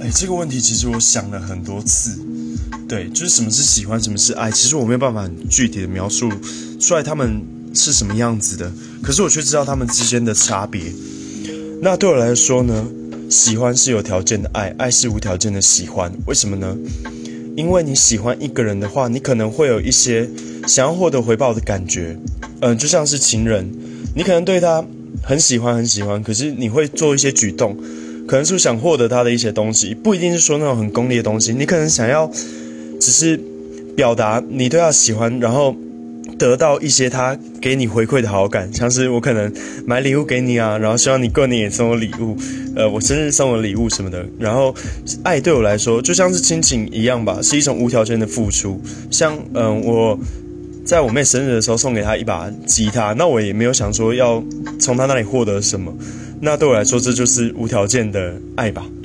哎，这个问题其实我想了很多次。对，就是什么是喜欢，什么是爱，其实我没有办法具体的描述出来他们是什么样子的。可是我却知道他们之间的差别。那对我来说呢，喜欢是有条件的爱，爱是无条件的喜欢。为什么呢？因为你喜欢一个人的话，你可能会有一些想要获得回报的感觉。嗯，就像是情人，你可能对他很喜欢很喜欢，可是你会做一些举动，可能是想获得他的一些东西，不一定是说那种很功利的东西，你可能想要。只是表达你对他喜欢，然后得到一些他给你回馈的好感，像是我可能买礼物给你啊，然后希望你过年也送我礼物，呃，我生日送我礼物什么的。然后爱对我来说就像是亲情一样吧，是一种无条件的付出。像嗯，我在我妹生日的时候送给她一把吉他，那我也没有想说要从她那里获得什么，那对我来说这就是无条件的爱吧。